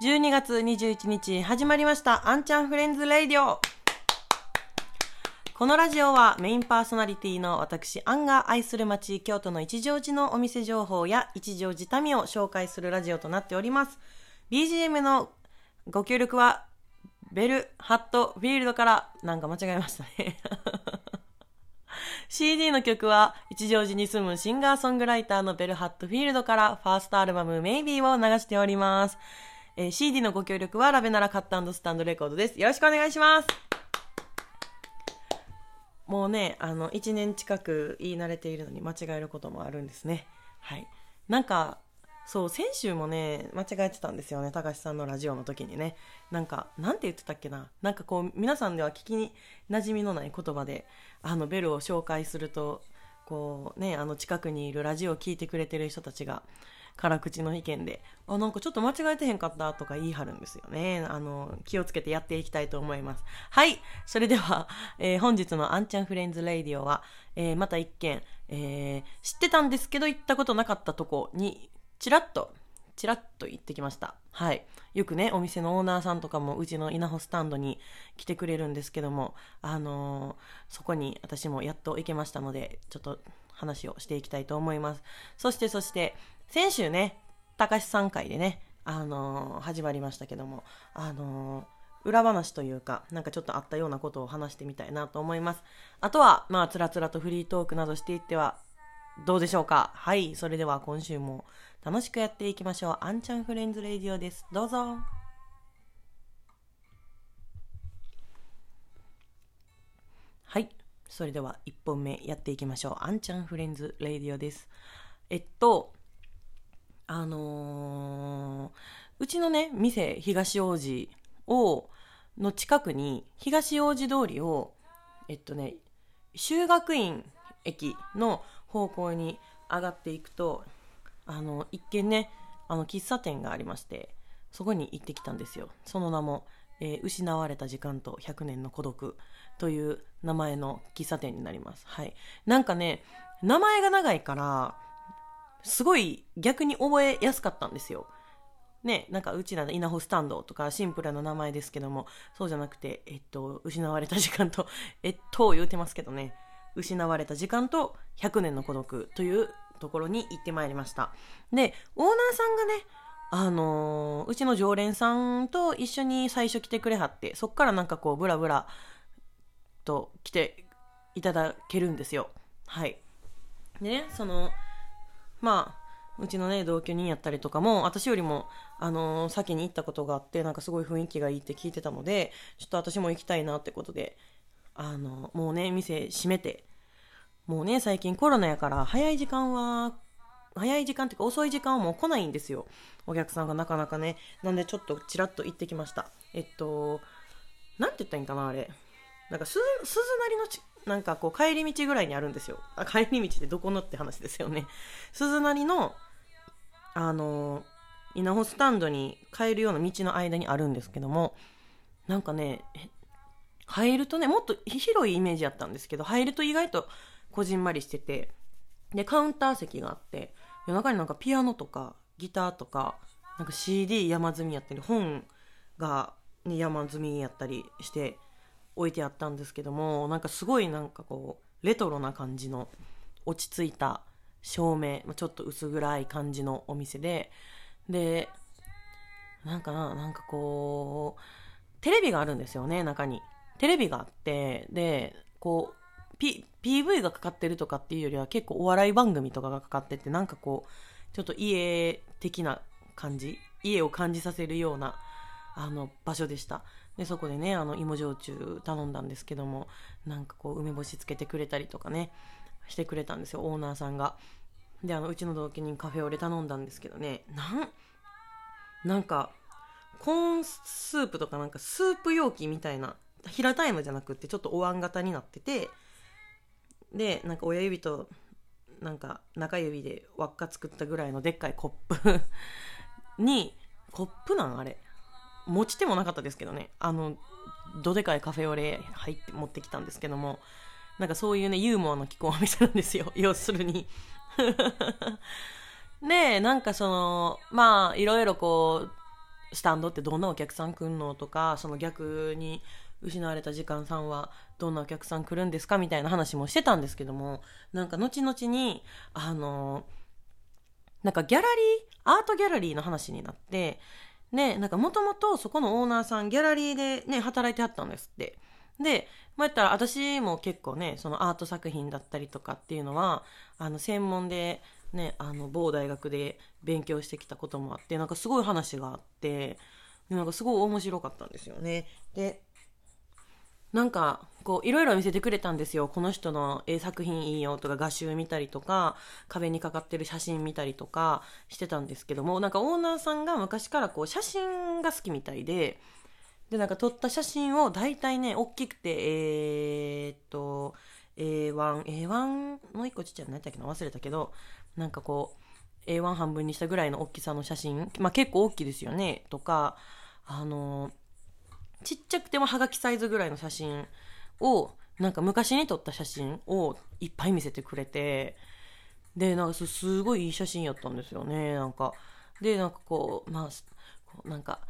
12月21日始まりました、アンちゃんフレンズレイディオ。このラジオはメインパーソナリティの私、アンが愛する街、京都の一乗寺のお店情報や一乗寺民を紹介するラジオとなっております。BGM のご協力は、ベル・ハット・フィールドから、なんか間違えましたね。CD の曲は、一乗寺に住むシンガーソングライターのベル・ハット・フィールドから、ファーストアルバム、メイビーを流しております。えー CD のご協力は、ラベナラカットスタンドレコードです。よろしくお願いします。もうね、あの、1年近く言い慣れているのに間違えることもあるんですね。はい。なんか、そう、先週もね、間違えてたんですよね。高橋さんのラジオの時にね。なんか、なんて言ってたっけな。なんかこう、皆さんでは聞きに馴染みのない言葉で、あの、ベルを紹介すると、こうね、あの、近くにいるラジオを聞いてくれてる人たちが、辛口の意見で、あ、なんかちょっと間違えてへんかったとか言い張るんですよね。あの、気をつけてやっていきたいと思います。はい。それでは、えー本日のアンちゃんフレンズレイディオは、えーまた一件、えー知ってたんですけど行ったことなかったとこに、ちらっと、ちらっと行ってきました。はい。よくね、お店のオーナーさんとかもうちの稲穂スタンドに来てくれるんですけども、あのーそこに私もやっと行けましたので、ちょっと話をしていきたいと思います。そしてそして、先週ね、高橋さん会でね、あのー始まりましたけども、あのー裏話というか、なんかちょっとあったようなことを話してみたいなと思います。あとは、まあ、つらつらとフリートークなどしていっては、どうでしょうか？はい。それでは今週も楽しくやっていきましょう。アンちゃんフレンズレディオです。どうぞ。はい。それでは1本目やっていきましょう。アンちゃんフレンズレディオです。えっと、あのーうちのね、店、東王子を、の近くに、東王子通りを、えっとね、修学院駅の方向に上がっていくと、あの、一見ね、あの、喫茶店がありまして、そこに行ってきたんですよ。その名も、えー失われた時間と100年の孤独という名前の喫茶店になります。はい。なんかね、名前が長いから、すごい逆に覚えやすかったんですよ。ね、なんかうちらの稲穂スタンドとかシンプルな名前ですけども、そうじゃなくて、えっと、失われた時間と、えっと、言うてますけどね、失われた時間と100年の孤独というところに行ってまいりました。で、オーナーさんがね、あのーうちの常連さんと一緒に最初来てくれはって、そっからなんかこう、ブラブラと来ていただけるんですよ。はい。でね、その、まあ、うちのね、同居人やったりとかも、私よりも、あのー先に行ったことがあって、なんかすごい雰囲気がいいって聞いてたので、ちょっと私も行きたいなってことで、あのもうね、店閉めて、もうね、最近コロナやから、早い時間は、早い時間っていうか遅い時間はもう来ないんですよ。お客さんがなかなかね。なんでちょっとちらっと行ってきました。えっと、なんて言ったらいいんかな、あれ。なんか鈴、鈴なりのち、なんかこう帰り道ぐらいにあるんですよ。あ帰り道ってどこのって話ですよね。鈴なりの、あの、稲穂スタンドに帰るような道の間にあるんですけども、なんかね、入るとね、もっと広いイメージやったんですけど、入ると意外とこじんまりしてて、で、カウンター席があって、夜中になんかピアノとかギターとか、なんか CD 山積みやったり、本が、に山積みやったりして置いてあったんですけども、なんかすごいなんかこう、レトロな感じの落ち着いた照明、ちょっと薄暗い感じのお店で、で、なんかな、なんかこう、テレビがあるんですよね、中に。テレビがあって、で、こう、P、PV がかかってるとかっていうよりは結構お笑い番組とかがかかってて、なんかこう、ちょっと家的な感じ、家を感じさせるような、あの、場所でした。で、そこでね、あの、芋焼酎頼んだんですけども、なんかこう、梅干しつけてくれたりとかね、してくれたんですよ、オーナーさんが。で、あの、うちの同居人カフェオレ頼んだんですけどね、なん、なんか、コーンスープとかなんかスープ容器みたいな、平たいのじゃなくってちょっとお椀型になってて、で、なんか親指と、なんか中指で輪っか作ったぐらいのでっかいコップ に、コップなん？あれ。持ち手もなかったですけどね。あの、どでかいカフェオレ入って持ってきたんですけども、なんかそういうね、ユーモアの効くお店なんですよ。要するに。で、なんかその、まあ、いろいろこう、スタンドってどんなお客さん来んのとかその逆に失われた時間さんはどんなお客さん来るんですかみたいな話もしてたんですけどもなんか後々にあのなんかギャラリーアートギャラリーの話になってねなんかもともとそこのオーナーさんギャラリーでね働いてはったんですってで、まあ、やったら私も結構ねそのアート作品だったりとかっていうのはあの専門でね、あの某大学で勉強してきたこともあってなんかすごい話があってなんかすごい面白かったんですよね。でなんかこういろいろ見せてくれたんですよ。この人の絵作品いいよとか画集見たりとか壁にかかってる写真見たりとかしてたんですけどもなんかオーナーさんが昔からこう写真が好きみたいででなんか撮った写真を大体ね大きくてえー、っと A1、A1 の1個ちっちゃいの何やっけな？忘れたけど、なんかこう、A1 半分にしたぐらいの大きさの写真、まあ結構大きいですよね、とか、あのちっちゃくてもはがきサイズぐらいの写真を、なんか昔に撮った写真をいっぱい見せてくれて、で、なんかすごいいい写真やったんですよね、なんか。で、なんかこう、まあ、こうなんか、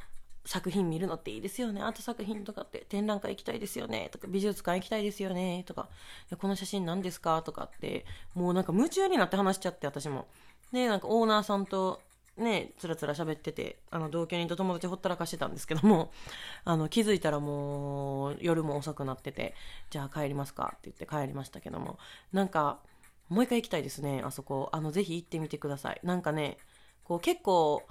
作品見るのっていいですよね。アート作品とかって展覧会行きたいですよね。とか美術館行きたいですよね。とかこの写真何ですかとかってもうなんか夢中になって話しちゃって私も。でなんかオーナーさんとねつらつら喋っててあの同居人と友達ほったらかしてたんですけども あの気づいたらもう夜も遅くなっててじゃあ帰りますかって言って帰りましたけどもなんかもう一回行きたいですねあそこ。あのぜひ行ってみてください。なんかねこう結構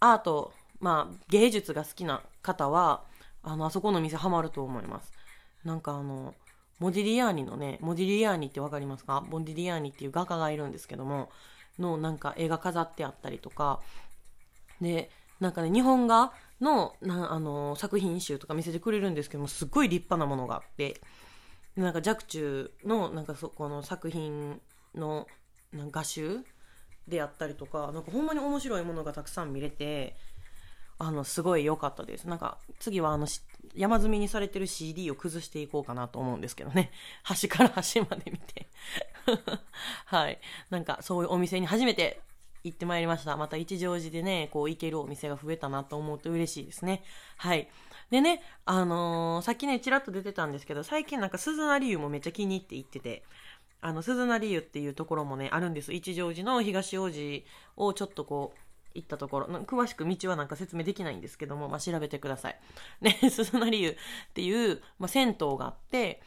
アートまあ、芸術が好きな方は、あの、あそこの店ハマると思います。なんかあの、モディリアーニのね、モディリアーニってわかりますか？モディリアーニっていう画家がいるんですけども、のなんか絵が飾ってあったりとか、で、なんかね、日本画のなあの作品集とか見せてくれるんですけども、すっごい立派なものがあって、なんか若冲のなんかそこの作品のなん画集であったりとか、なんかほんまに面白いものがたくさん見れて、あの、すごい良かったです。なんか、次はあの、山積みにされてる CD を崩していこうかなと思うんですけどね。端から端まで見て。はい。なんか、そういうお店に初めて行ってまいりました。また一乗寺でね、こう行けるお店が増えたなと思うと嬉しいですね。はい。でね、あのー、さっきね、ちらっと出てたんですけど、最近なんか鈴なり湯もめっちゃ気に入って行ってて、あの、鈴なり湯っていうところもね、あるんです。一乗寺の東王子をちょっとこう、行ったところ、詳しく道はなんか説明できないんですけども、まあ、調べてください。ね、鈴なり湯っていう、まあ、銭湯があって、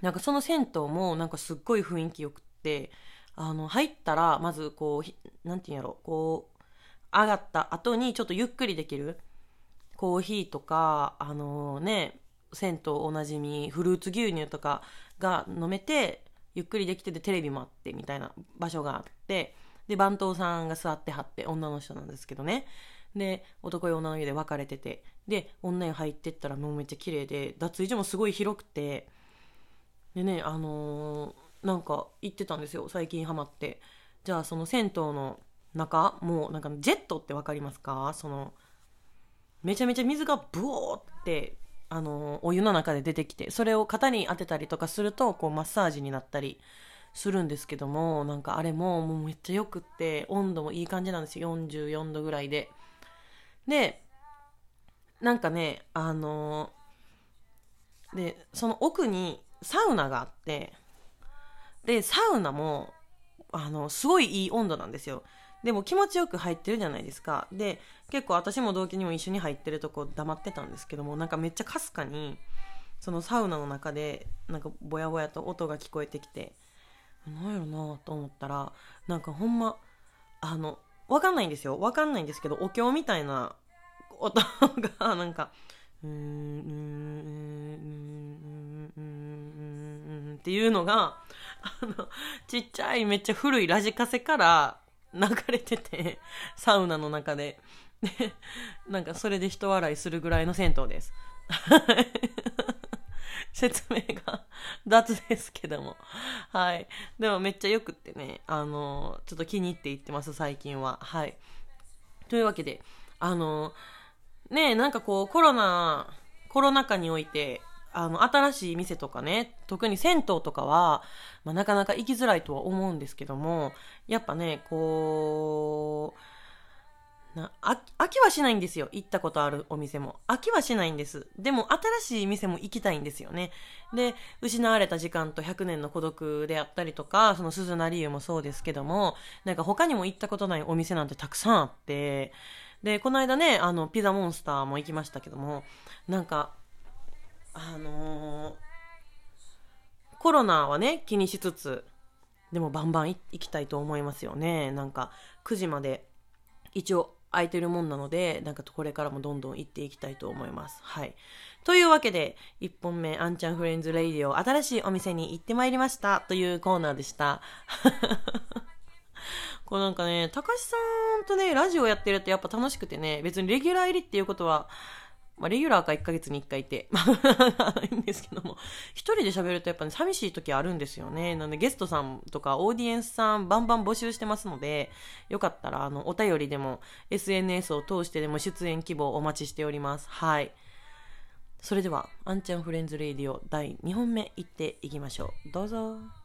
なんかその銭湯もなんかすっごい雰囲気よくって、あの、入ったら、まずこう、なんていうんやろ、こう、上がった後にちょっとゆっくりできる、コーヒーとか、あのー、ね、銭湯おなじみ、フルーツ牛乳とかが飲めて、ゆっくりできててテレビもあってみたいな場所があって、で、番頭さんが座ってはって、女の人なんですけどね。で、男湯女の湯で分かれてて、で、女湯入ってったらもうめっちゃ綺麗で、脱衣所もすごい広くて、でね、あのー、なんか行ってたんですよ、最近ハマって。じゃあその銭湯の中、もうなんかジェットって分かりますか？その、めちゃめちゃ水がブオーって、あの、お湯の中で出てきて、それを肩に当てたりとかすると、こうマッサージになったりするんですけども、なんかあれももうめっちゃよくって、温度もいい感じなんですよ。44度ぐらいで。で、なんかね、あのー、で、その奥にサウナがあって、で、サウナも、あの、すごいいい温度なんですよ。でも気持ちよく入ってるじゃないですか。で、結構私も同期にも一緒に入ってるとこ黙ってたんですけども、なんかめっちゃかすかに、そのサウナの中で、なんかぼやぼやと音が聞こえてきて、なんやろなと思ったらなんかほんまあのわかんないんですよ。わかんないんですけどお経みたいな音がなんかうーんうーんうーんうーんっていうのがあのちっちゃいめっちゃ古いラジカセから流れててサウナの中ででなんかそれで人笑いするぐらいの銭湯です説明が 雑ですけども。はい。でもめっちゃよくってね、あの、ちょっと気に入って行ってます、最近は。はい。というわけで、あの、ねなんかこう、コロナ、コロナ禍において、あの、新しい店とかね、特に銭湯とかは、まあ、なかなか行きづらいとは思うんですけども、やっぱね、こうなあ飽きはしないんですよ。行ったことあるお店も。飽きはしないんです。でも、新しい店も行きたいんですよね。で、失われた時間と100年の孤独であったりとか、その鈴な理由もそうですけども、なんか他にも行ったことないお店なんてたくさんあって、で、この間ね、あの、ピザモンスターも行きましたけども、なんか、あのー、コロナはね、気にしつつ、でもバンバン行きたいと思いますよね。なんか、9時まで一応空いてるもんなので、なんかこれからもどんどん行っていきたいと思います。はい。というわけで、1本目、アンちゃんフレンズレイディオ、新しいお店に行ってまいりましたというコーナーでした。こうなんかね、たかしさんとね、ラジオやってるとやっぱ楽しくてね、別にレギュラー入りっていうことは、まあ、レギュラーか1ヶ月に1回いて、まあ、いいんですけども、一人で喋るとやっぱね、寂しい時あるんですよね。なので、ゲストさんとかオーディエンスさんバンバン募集してますので、よかったら、あの、お便りでも、SNS を通してでも出演希望お待ちしております。はい。それでは、アンちゃんフレンズレイディオ第2本目行っていきましょう。どうぞ。